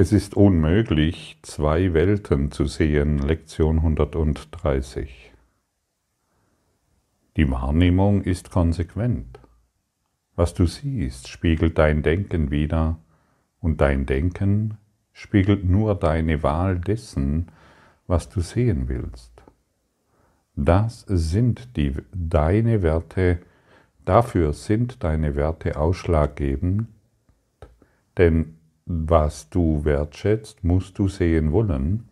Es ist unmöglich, zwei Welten zu sehen. Lektion 130. Die Wahrnehmung ist konsequent. Was du siehst, spiegelt dein Denken wider, und dein Denken spiegelt nur deine Wahl dessen, was du sehen willst. Das sind die, deine Werte, dafür sind deine Werte ausschlaggebend, denn was du wertschätzt, musst du sehen wollen,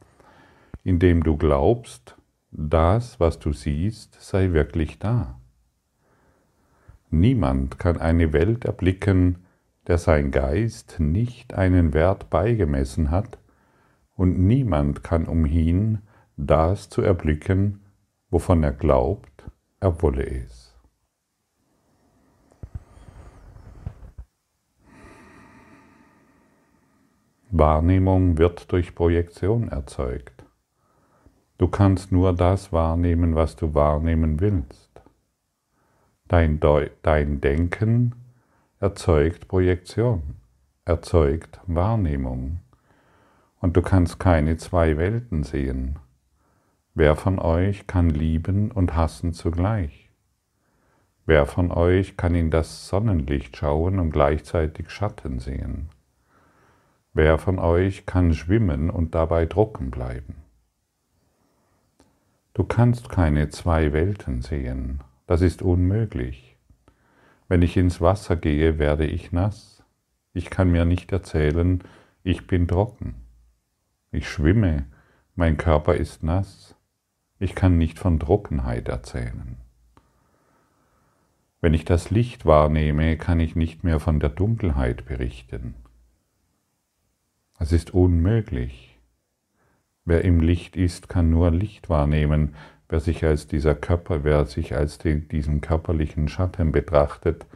indem du glaubst, das, was du siehst, sei wirklich da. Niemand kann eine Welt erblicken, der sein Geist nicht einen Wert beigemessen hat, und niemand kann umhin, das zu erblicken, wovon er glaubt, er wolle es. Wahrnehmung wird durch Projektion erzeugt. Du kannst nur das wahrnehmen, was du wahrnehmen willst. Dein, Deu dein Denken erzeugt Projektion, erzeugt Wahrnehmung. Und du kannst keine zwei Welten sehen. Wer von euch kann lieben und hassen zugleich? Wer von euch kann in das Sonnenlicht schauen und gleichzeitig Schatten sehen? Wer von euch kann schwimmen und dabei trocken bleiben? Du kannst keine zwei Welten sehen, das ist unmöglich. Wenn ich ins Wasser gehe, werde ich nass. Ich kann mir nicht erzählen, ich bin trocken. Ich schwimme, mein Körper ist nass. Ich kann nicht von Trockenheit erzählen. Wenn ich das Licht wahrnehme, kann ich nicht mehr von der Dunkelheit berichten. Es ist unmöglich. Wer im Licht ist, kann nur Licht wahrnehmen. Wer sich als dieser Körper, wer sich als den, diesen körperlichen Schatten betrachtet,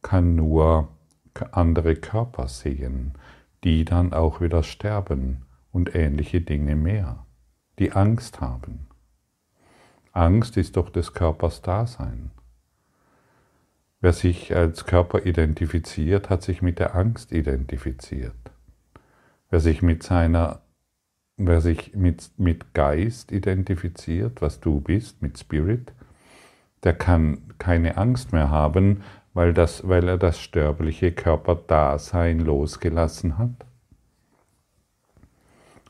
kann nur andere Körper sehen, die dann auch wieder sterben und ähnliche Dinge mehr, die Angst haben. Angst ist doch des Körpers Dasein. Wer sich als Körper identifiziert, hat sich mit der Angst identifiziert. Wer sich mit seiner, wer sich mit, mit Geist identifiziert, was du bist, mit Spirit, der kann keine Angst mehr haben, weil, das, weil er das sterbliche Körperdasein losgelassen hat.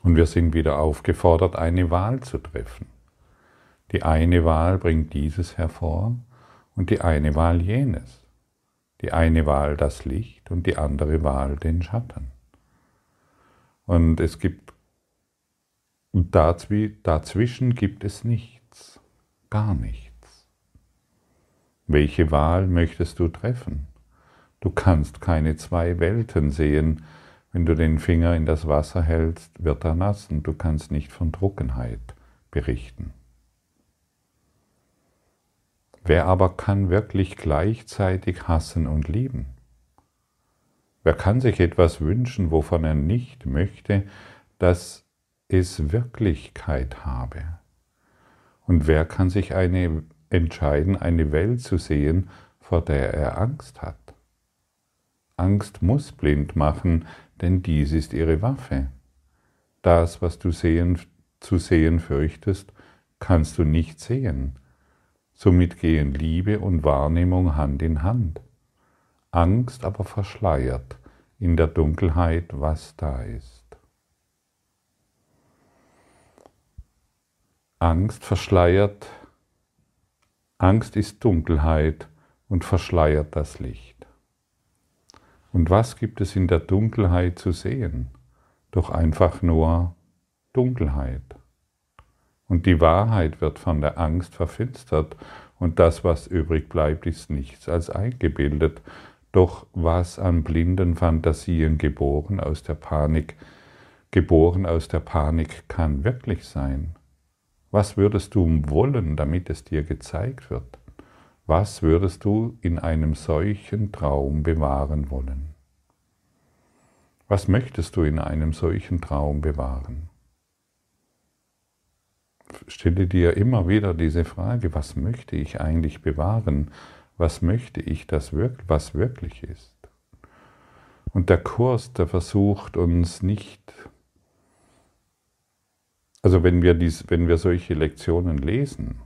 Und wir sind wieder aufgefordert, eine Wahl zu treffen. Die eine Wahl bringt dieses hervor und die eine Wahl jenes. Die eine Wahl das Licht und die andere Wahl den Schatten. Und es gibt dazwischen gibt es nichts, gar nichts. Welche Wahl möchtest du treffen? Du kannst keine zwei Welten sehen. Wenn du den Finger in das Wasser hältst, wird er nass und du kannst nicht von Trockenheit berichten. Wer aber kann wirklich gleichzeitig hassen und lieben? Wer kann sich etwas wünschen, wovon er nicht möchte, dass es Wirklichkeit habe? Und wer kann sich eine, entscheiden, eine Welt zu sehen, vor der er Angst hat? Angst muss blind machen, denn dies ist ihre Waffe. Das, was du sehen, zu sehen fürchtest, kannst du nicht sehen. Somit gehen Liebe und Wahrnehmung Hand in Hand. Angst aber verschleiert in der Dunkelheit, was da ist. Angst verschleiert, Angst ist Dunkelheit und verschleiert das Licht. Und was gibt es in der Dunkelheit zu sehen? Doch einfach nur Dunkelheit. Und die Wahrheit wird von der Angst verfinstert und das, was übrig bleibt, ist nichts als eingebildet doch was an blinden Fantasien geboren aus der Panik, geboren aus der Panik kann wirklich sein? Was würdest du wollen, damit es dir gezeigt wird? Was würdest du in einem solchen Traum bewahren wollen? Was möchtest du in einem solchen Traum bewahren? Stelle dir immer wieder diese Frage, was möchte ich eigentlich bewahren? Was möchte ich, das wirkt, was wirklich ist. Und der Kurs, der versucht uns nicht, also wenn wir, dies, wenn wir solche Lektionen lesen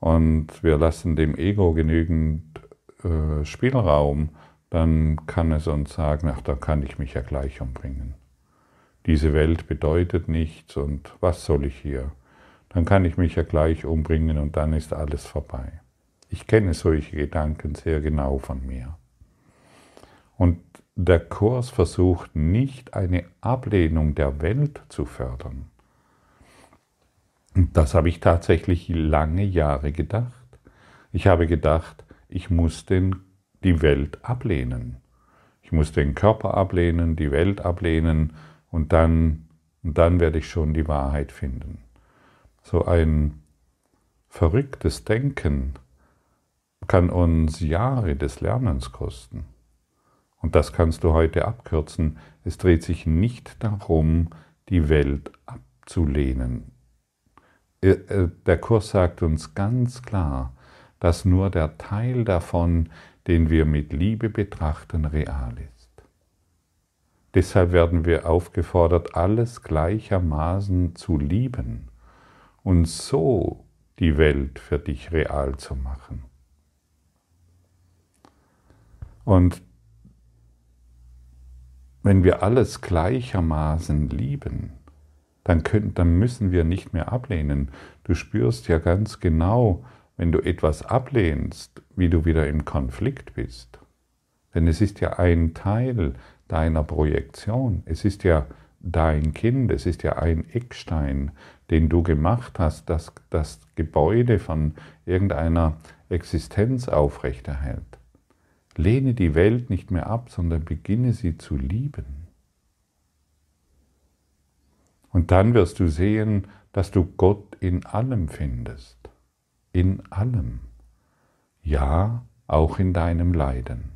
und wir lassen dem Ego genügend äh, Spielraum, dann kann es uns sagen, ach, da kann ich mich ja gleich umbringen. Diese Welt bedeutet nichts und was soll ich hier? Dann kann ich mich ja gleich umbringen und dann ist alles vorbei. Ich kenne solche Gedanken sehr genau von mir. Und der Kurs versucht nicht eine Ablehnung der Welt zu fördern. Und das habe ich tatsächlich lange Jahre gedacht. Ich habe gedacht, ich muss den, die Welt ablehnen. Ich muss den Körper ablehnen, die Welt ablehnen und dann, und dann werde ich schon die Wahrheit finden. So ein verrücktes Denken kann uns Jahre des Lernens kosten. Und das kannst du heute abkürzen. Es dreht sich nicht darum, die Welt abzulehnen. Äh, äh, der Kurs sagt uns ganz klar, dass nur der Teil davon, den wir mit Liebe betrachten, real ist. Deshalb werden wir aufgefordert, alles gleichermaßen zu lieben und so die Welt für dich real zu machen. Und wenn wir alles gleichermaßen lieben, dann, können, dann müssen wir nicht mehr ablehnen. Du spürst ja ganz genau, wenn du etwas ablehnst, wie du wieder im Konflikt bist. Denn es ist ja ein Teil deiner Projektion. Es ist ja dein Kind, es ist ja ein Eckstein, den du gemacht hast, das das Gebäude von irgendeiner Existenz aufrechterhält. Lehne die Welt nicht mehr ab, sondern beginne sie zu lieben. Und dann wirst du sehen, dass du Gott in allem findest. In allem. Ja, auch in deinem Leiden.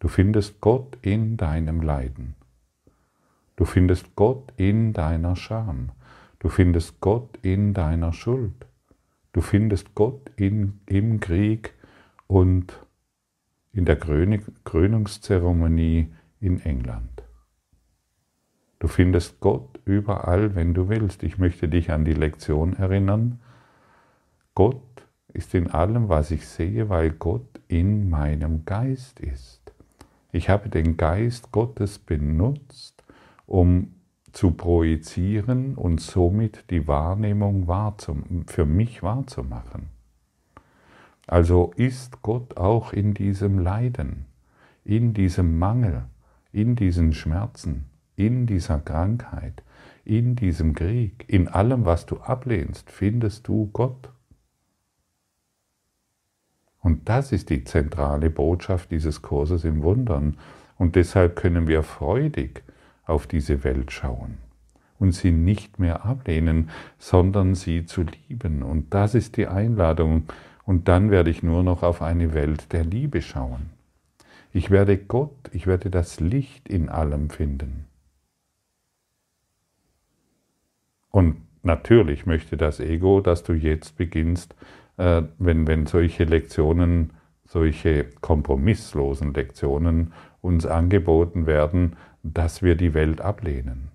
Du findest Gott in deinem Leiden. Du findest Gott in deiner Scham. Du findest Gott in deiner Schuld. Du findest Gott in, im Krieg und in der Krönungszeremonie in England. Du findest Gott überall, wenn du willst. Ich möchte dich an die Lektion erinnern. Gott ist in allem, was ich sehe, weil Gott in meinem Geist ist. Ich habe den Geist Gottes benutzt, um zu projizieren und somit die Wahrnehmung für mich wahrzumachen. Also ist Gott auch in diesem Leiden, in diesem Mangel, in diesen Schmerzen, in dieser Krankheit, in diesem Krieg, in allem, was du ablehnst, findest du Gott. Und das ist die zentrale Botschaft dieses Kurses im Wundern. Und deshalb können wir freudig auf diese Welt schauen und sie nicht mehr ablehnen, sondern sie zu lieben. Und das ist die Einladung, und dann werde ich nur noch auf eine Welt der Liebe schauen. Ich werde Gott, ich werde das Licht in allem finden. Und natürlich möchte das Ego, dass du jetzt beginnst, äh, wenn, wenn solche Lektionen, solche kompromisslosen Lektionen uns angeboten werden, dass wir die Welt ablehnen.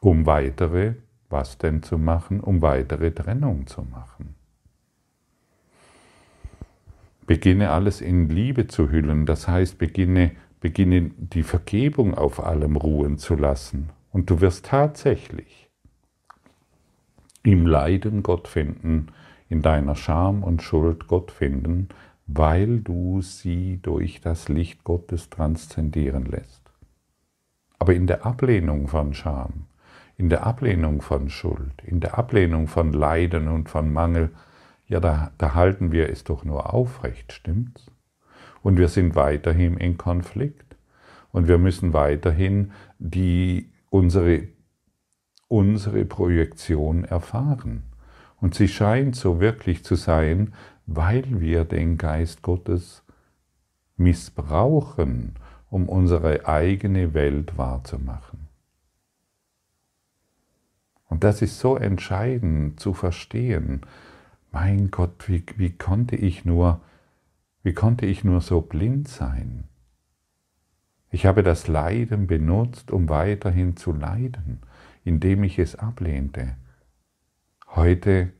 Um weitere, was denn zu machen? Um weitere Trennung zu machen. Beginne alles in Liebe zu hüllen, das heißt, beginne, beginne die Vergebung auf allem ruhen zu lassen. Und du wirst tatsächlich im Leiden Gott finden, in deiner Scham und Schuld Gott finden, weil du sie durch das Licht Gottes transzendieren lässt. Aber in der Ablehnung von Scham, in der Ablehnung von Schuld, in der Ablehnung von Leiden und von Mangel, ja, da, da halten wir es doch nur aufrecht, stimmt's? Und wir sind weiterhin in Konflikt. Und wir müssen weiterhin die, unsere, unsere Projektion erfahren. Und sie scheint so wirklich zu sein, weil wir den Geist Gottes missbrauchen, um unsere eigene Welt wahrzumachen. Und das ist so entscheidend zu verstehen, mein Gott, wie, wie konnte ich nur, wie konnte ich nur so blind sein? Ich habe das Leiden benutzt, um weiterhin zu leiden, indem ich es ablehnte. Heute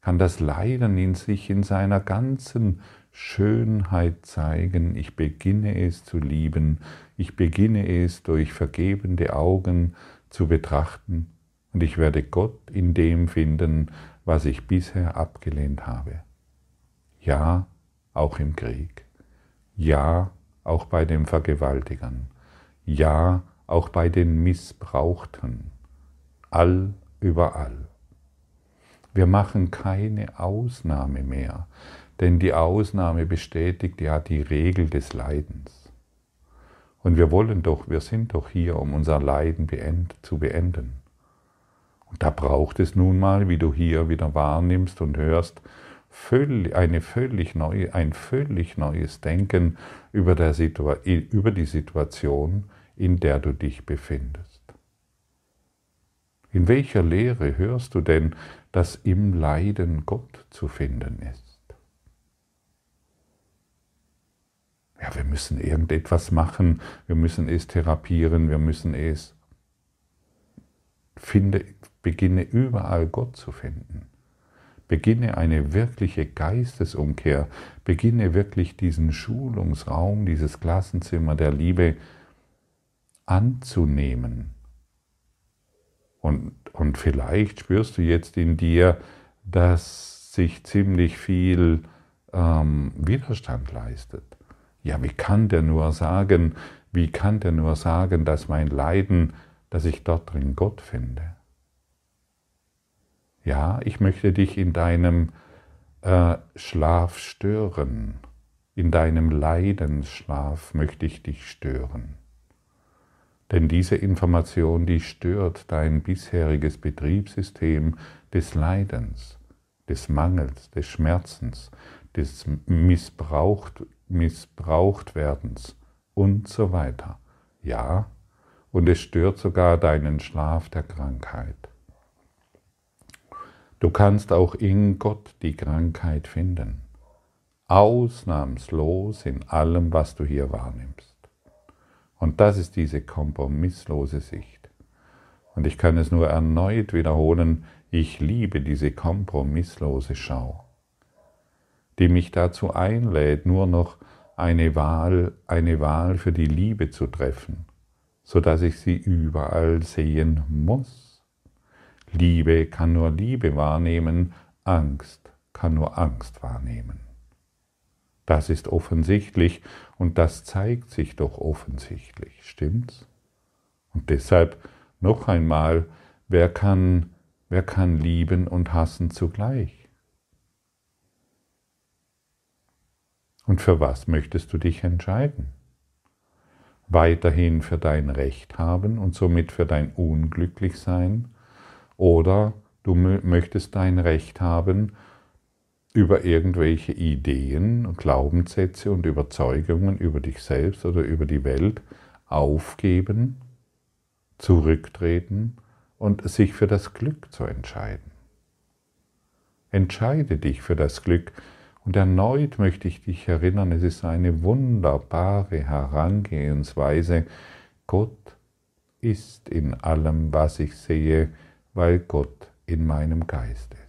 kann das Leiden in sich in seiner ganzen Schönheit zeigen. Ich beginne es zu lieben. Ich beginne es durch vergebende Augen zu betrachten. Und ich werde Gott in dem finden, was ich bisher abgelehnt habe. Ja, auch im Krieg. Ja, auch bei den Vergewaltigern. Ja, auch bei den Missbrauchten. All überall. Wir machen keine Ausnahme mehr, denn die Ausnahme bestätigt ja die Regel des Leidens. Und wir wollen doch, wir sind doch hier, um unser Leiden beend, zu beenden. Da braucht es nun mal, wie du hier wieder wahrnimmst und hörst, eine völlig neue, ein völlig neues Denken über, der über die Situation, in der du dich befindest. In welcher Lehre hörst du denn, dass im Leiden Gott zu finden ist? Ja, wir müssen irgendetwas machen, wir müssen es therapieren, wir müssen es finde, beginne überall Gott zu finden. Beginne eine wirkliche Geistesumkehr, beginne wirklich diesen Schulungsraum, dieses Klassenzimmer der Liebe anzunehmen und, und vielleicht spürst du jetzt in dir, dass sich ziemlich viel ähm, Widerstand leistet. Ja, wie kann der nur sagen, wie kann der nur sagen, dass mein Leiden, dass ich dort drin Gott finde? Ja, ich möchte dich in deinem äh, Schlaf stören, in deinem Leidensschlaf möchte ich dich stören. Denn diese Information, die stört dein bisheriges Betriebssystem des Leidens, des Mangels, des Schmerzens, des Missbraucht, Missbrauchtwerdens und so weiter. Ja, und es stört sogar deinen Schlaf der Krankheit. Du kannst auch in Gott die Krankheit finden, ausnahmslos in allem, was du hier wahrnimmst. Und das ist diese kompromisslose Sicht. Und ich kann es nur erneut wiederholen, ich liebe diese kompromisslose Schau, die mich dazu einlädt, nur noch eine Wahl, eine Wahl für die Liebe zu treffen, so dass ich sie überall sehen muss. Liebe kann nur Liebe wahrnehmen, Angst kann nur Angst wahrnehmen. Das ist offensichtlich und das zeigt sich doch offensichtlich, stimmt's? Und deshalb noch einmal, wer kann, wer kann lieben und hassen zugleich? Und für was möchtest du dich entscheiden? Weiterhin für dein Recht haben und somit für dein Unglücklichsein? Oder du möchtest dein Recht haben über irgendwelche Ideen, Glaubenssätze und Überzeugungen über dich selbst oder über die Welt aufgeben, zurücktreten und sich für das Glück zu entscheiden. Entscheide dich für das Glück und erneut möchte ich dich erinnern, es ist eine wunderbare Herangehensweise. Gott ist in allem, was ich sehe, weil Gott in meinem Geist ist.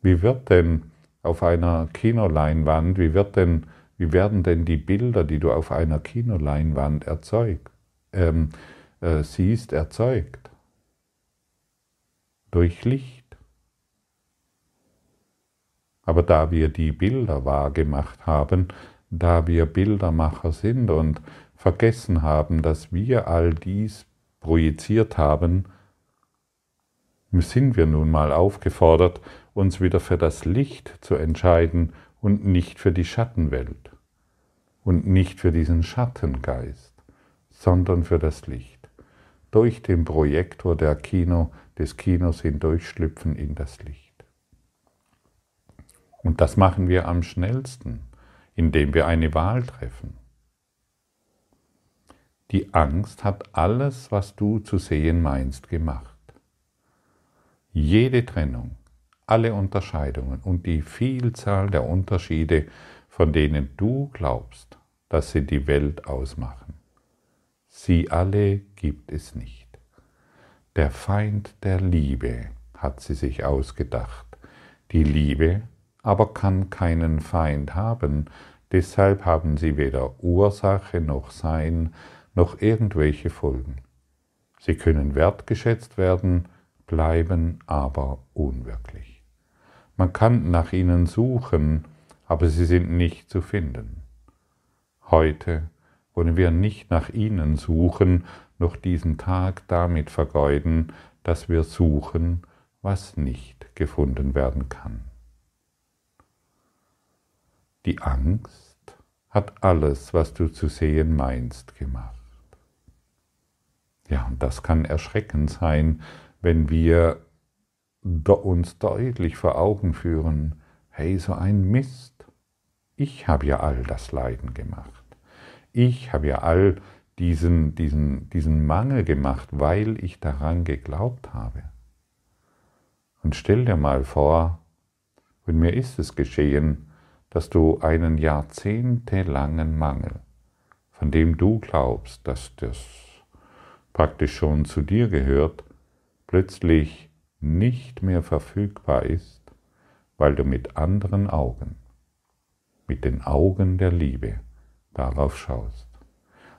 Wie wird denn auf einer Kinoleinwand, wie, wird denn, wie werden denn die Bilder, die du auf einer Kinoleinwand erzeugt, ähm, äh, siehst, erzeugt? Durch Licht. Aber da wir die Bilder wahrgemacht haben, da wir Bildermacher sind und vergessen haben, dass wir all dies projiziert haben, sind wir nun mal aufgefordert, uns wieder für das Licht zu entscheiden und nicht für die Schattenwelt und nicht für diesen Schattengeist, sondern für das Licht. Durch den Projektor der Kino, des Kinos hindurchschlüpfen in das Licht. Und das machen wir am schnellsten, indem wir eine Wahl treffen. Die Angst hat alles, was du zu sehen meinst, gemacht. Jede Trennung, alle Unterscheidungen und die Vielzahl der Unterschiede, von denen du glaubst, dass sie die Welt ausmachen. Sie alle gibt es nicht. Der Feind der Liebe hat sie sich ausgedacht. Die Liebe aber kann keinen Feind haben, deshalb haben sie weder Ursache noch Sein noch irgendwelche Folgen. Sie können wertgeschätzt werden, bleiben aber unwirklich. Man kann nach ihnen suchen, aber sie sind nicht zu finden. Heute wollen wir nicht nach ihnen suchen, noch diesen Tag damit vergeuden, dass wir suchen, was nicht gefunden werden kann. Die Angst hat alles, was du zu sehen meinst, gemacht. Ja, und das kann erschreckend sein, wenn wir uns deutlich vor Augen führen, hey, so ein Mist, ich habe ja all das Leiden gemacht. Ich habe ja all diesen, diesen, diesen Mangel gemacht, weil ich daran geglaubt habe. Und stell dir mal vor, und mir ist es geschehen, dass du einen jahrzehntelangen Mangel, von dem du glaubst, dass das praktisch schon zu dir gehört, plötzlich nicht mehr verfügbar ist, weil du mit anderen Augen, mit den Augen der Liebe darauf schaust,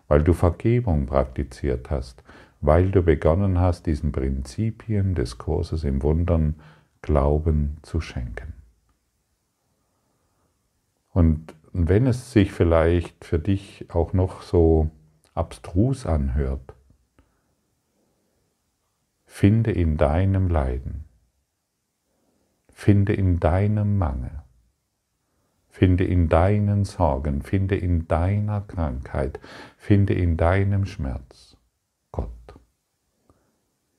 weil du Vergebung praktiziert hast, weil du begonnen hast, diesen Prinzipien des Kurses im Wundern Glauben zu schenken. Und wenn es sich vielleicht für dich auch noch so abstrus anhört, Finde in deinem Leiden, finde in deinem Mangel, finde in deinen Sorgen, finde in deiner Krankheit, finde in deinem Schmerz. Gott,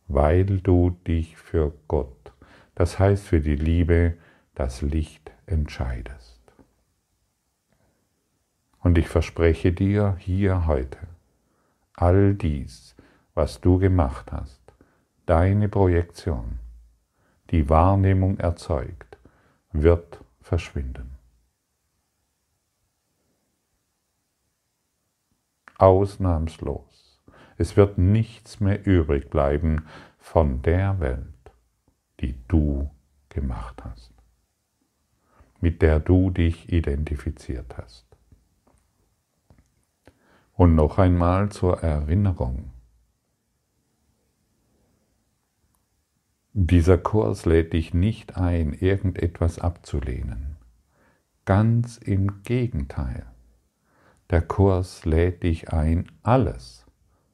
weil du dich für Gott, das heißt für die Liebe, das Licht entscheidest. Und ich verspreche dir hier heute, all dies, was du gemacht hast, deine Projektion, die Wahrnehmung erzeugt, wird verschwinden. Ausnahmslos. Es wird nichts mehr übrig bleiben von der Welt, die du gemacht hast, mit der du dich identifiziert hast. Und noch einmal zur Erinnerung. Dieser Kurs lädt dich nicht ein, irgendetwas abzulehnen. Ganz im Gegenteil. Der Kurs lädt dich ein, alles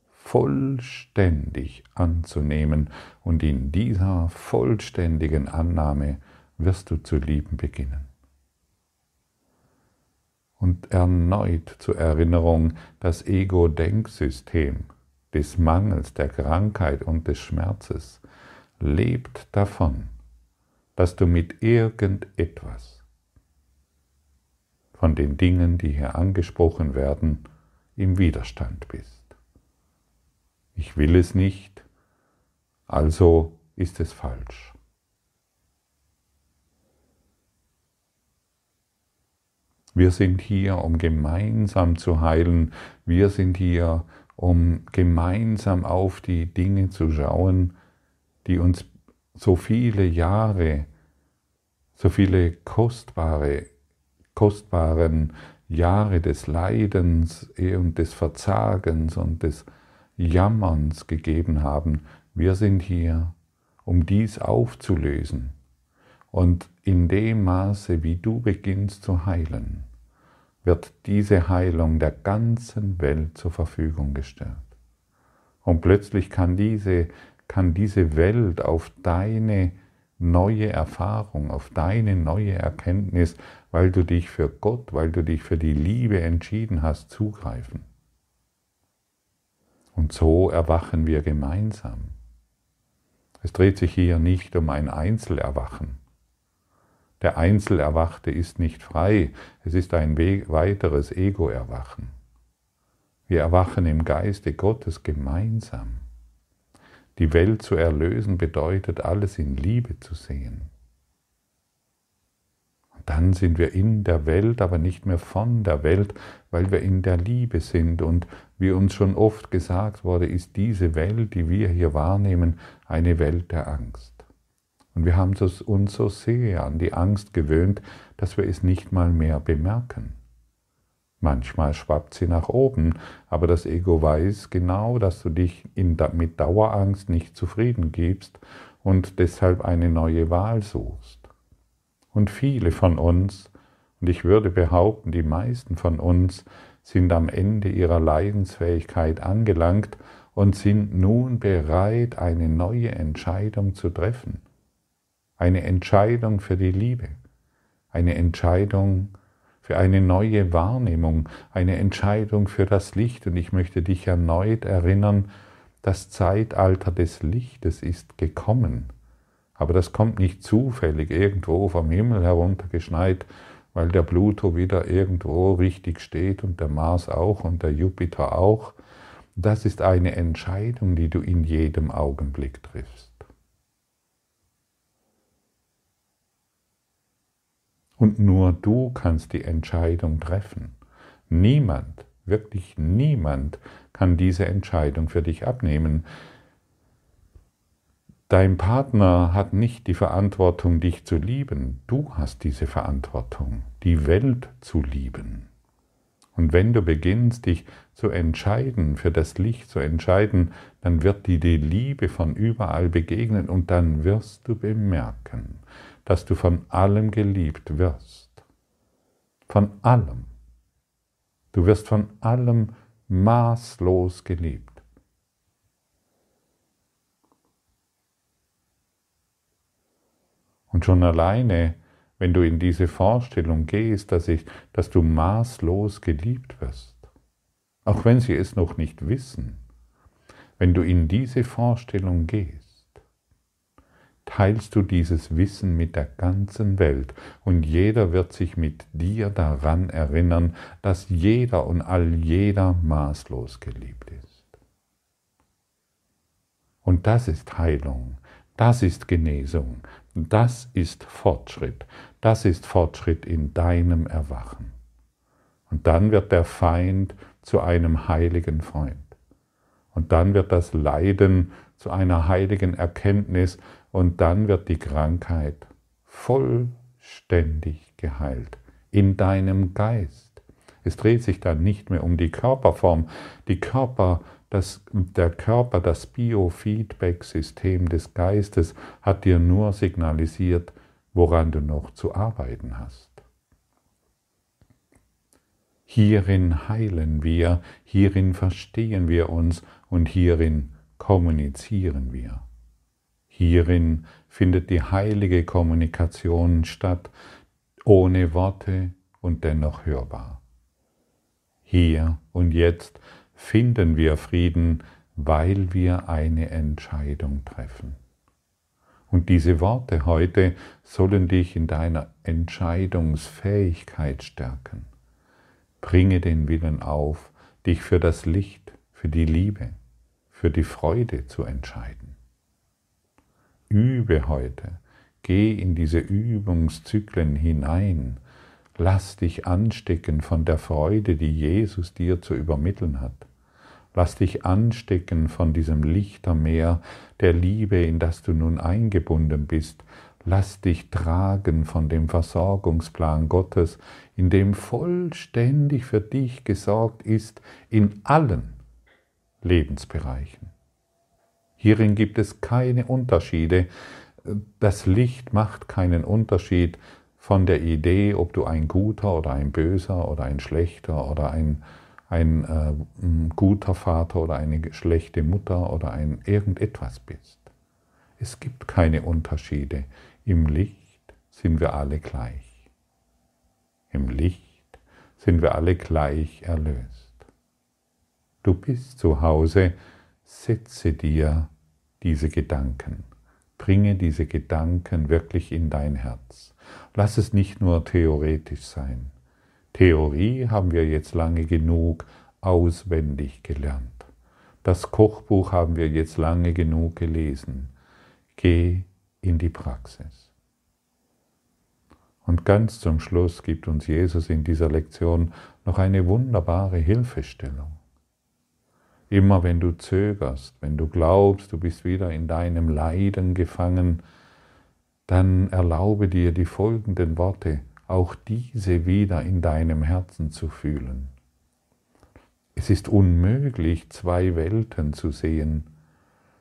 vollständig anzunehmen und in dieser vollständigen Annahme wirst du zu lieben beginnen. Und erneut zur Erinnerung das Ego-Denksystem des Mangels, der Krankheit und des Schmerzes lebt davon, dass du mit irgendetwas von den Dingen, die hier angesprochen werden, im Widerstand bist. Ich will es nicht, also ist es falsch. Wir sind hier, um gemeinsam zu heilen. Wir sind hier, um gemeinsam auf die Dinge zu schauen, die uns so viele Jahre, so viele kostbare, kostbaren Jahre des Leidens und des Verzagens und des Jammerns gegeben haben. Wir sind hier, um dies aufzulösen. Und in dem Maße, wie du beginnst zu heilen, wird diese Heilung der ganzen Welt zur Verfügung gestellt. Und plötzlich kann diese kann diese Welt auf deine neue Erfahrung, auf deine neue Erkenntnis, weil du dich für Gott, weil du dich für die Liebe entschieden hast, zugreifen. Und so erwachen wir gemeinsam. Es dreht sich hier nicht um ein Einzelerwachen. Der Einzelerwachte ist nicht frei, es ist ein weiteres Ego-Erwachen. Wir erwachen im Geiste Gottes gemeinsam. Die Welt zu erlösen bedeutet, alles in Liebe zu sehen. dann sind wir in der Welt, aber nicht mehr von der Welt, weil wir in der Liebe sind. Und wie uns schon oft gesagt wurde, ist diese Welt, die wir hier wahrnehmen, eine Welt der Angst. Und wir haben uns so sehr an die Angst gewöhnt, dass wir es nicht mal mehr bemerken. Manchmal schwappt sie nach oben, aber das Ego weiß genau, dass du dich in, mit Dauerangst nicht zufrieden gibst und deshalb eine neue Wahl suchst. Und viele von uns, und ich würde behaupten, die meisten von uns, sind am Ende ihrer Leidensfähigkeit angelangt und sind nun bereit, eine neue Entscheidung zu treffen. Eine Entscheidung für die Liebe eine Entscheidung für eine neue Wahrnehmung, eine Entscheidung für das Licht. Und ich möchte dich erneut erinnern, das Zeitalter des Lichtes ist gekommen. Aber das kommt nicht zufällig irgendwo vom Himmel heruntergeschneit, weil der Pluto wieder irgendwo richtig steht und der Mars auch und der Jupiter auch. Das ist eine Entscheidung, die du in jedem Augenblick triffst. Und nur du kannst die Entscheidung treffen. Niemand, wirklich niemand kann diese Entscheidung für dich abnehmen. Dein Partner hat nicht die Verantwortung, dich zu lieben. Du hast diese Verantwortung, die Welt zu lieben. Und wenn du beginnst, dich zu entscheiden, für das Licht zu entscheiden, dann wird dir die Liebe von überall begegnen und dann wirst du bemerken, dass du von allem geliebt wirst. Von allem. Du wirst von allem maßlos geliebt. Und schon alleine, wenn du in diese Vorstellung gehst, dass, ich, dass du maßlos geliebt wirst, auch wenn sie es noch nicht wissen, wenn du in diese Vorstellung gehst, teilst du dieses Wissen mit der ganzen Welt und jeder wird sich mit dir daran erinnern, dass jeder und all jeder maßlos geliebt ist. Und das ist Heilung, das ist Genesung, das ist Fortschritt, das ist Fortschritt in deinem Erwachen. Und dann wird der Feind zu einem heiligen Freund. Und dann wird das Leiden zu einer heiligen Erkenntnis, und dann wird die Krankheit vollständig geheilt in deinem Geist. Es dreht sich dann nicht mehr um die Körperform. Die Körper, das, der Körper, das Biofeedback-System des Geistes hat dir nur signalisiert, woran du noch zu arbeiten hast. Hierin heilen wir, hierin verstehen wir uns und hierin kommunizieren wir. Hierin findet die heilige Kommunikation statt, ohne Worte und dennoch hörbar. Hier und jetzt finden wir Frieden, weil wir eine Entscheidung treffen. Und diese Worte heute sollen dich in deiner Entscheidungsfähigkeit stärken. Bringe den Willen auf, dich für das Licht, für die Liebe, für die Freude zu entscheiden. Übe heute. Geh in diese Übungszyklen hinein. Lass dich anstecken von der Freude, die Jesus dir zu übermitteln hat. Lass dich anstecken von diesem Lichtermeer der Liebe, in das du nun eingebunden bist. Lass dich tragen von dem Versorgungsplan Gottes, in dem vollständig für dich gesorgt ist in allen Lebensbereichen. Hierin gibt es keine Unterschiede. Das Licht macht keinen Unterschied von der Idee, ob du ein guter oder ein böser oder ein schlechter oder ein, ein äh, guter Vater oder eine schlechte Mutter oder ein irgendetwas bist. Es gibt keine Unterschiede. Im Licht sind wir alle gleich. Im Licht sind wir alle gleich erlöst. Du bist zu Hause, setze dir diese Gedanken. Bringe diese Gedanken wirklich in dein Herz. Lass es nicht nur theoretisch sein. Theorie haben wir jetzt lange genug auswendig gelernt. Das Kochbuch haben wir jetzt lange genug gelesen. Geh in die Praxis. Und ganz zum Schluss gibt uns Jesus in dieser Lektion noch eine wunderbare Hilfestellung. Immer wenn du zögerst, wenn du glaubst, du bist wieder in deinem Leiden gefangen, dann erlaube dir die folgenden Worte, auch diese wieder in deinem Herzen zu fühlen. Es ist unmöglich, zwei Welten zu sehen.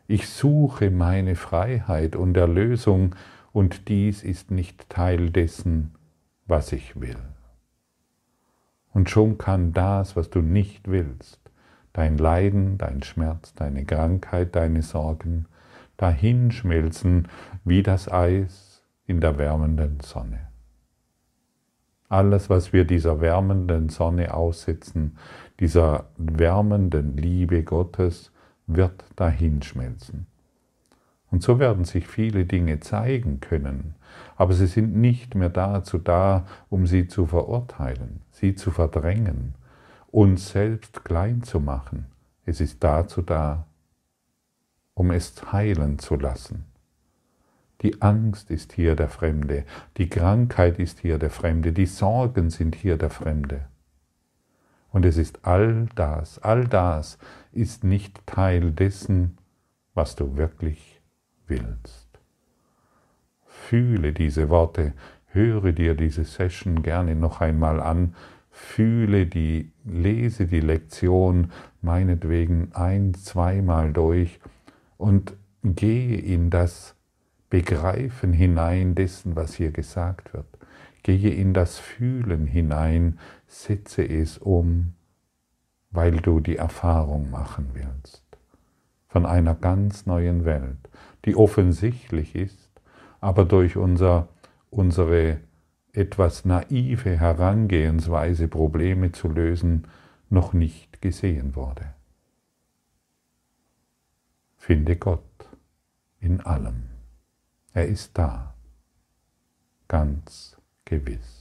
Ich suche meine Freiheit und Erlösung, und dies ist nicht Teil dessen, was ich will. Und schon kann das, was du nicht willst, dein Leiden, dein Schmerz, deine Krankheit, deine Sorgen, dahinschmelzen wie das Eis in der wärmenden Sonne. Alles, was wir dieser wärmenden Sonne aussetzen, dieser wärmenden Liebe Gottes, wird dahinschmelzen. Und so werden sich viele Dinge zeigen können, aber sie sind nicht mehr dazu da, um sie zu verurteilen, sie zu verdrängen, uns selbst klein zu machen. Es ist dazu da, um es heilen zu lassen. Die Angst ist hier der Fremde, die Krankheit ist hier der Fremde, die Sorgen sind hier der Fremde. Und es ist all das, all das ist nicht Teil dessen, was du wirklich willst. Fühle diese Worte, höre dir diese Session gerne noch einmal an, fühle die, lese die Lektion meinetwegen ein, zweimal durch und gehe in das Begreifen hinein dessen, was hier gesagt wird. Gehe in das Fühlen hinein, setze es um, weil du die Erfahrung machen willst von einer ganz neuen Welt, die offensichtlich ist, aber durch unser, unsere etwas naive Herangehensweise, Probleme zu lösen, noch nicht gesehen wurde. Finde Gott in allem. Er ist da, ganz gewiss.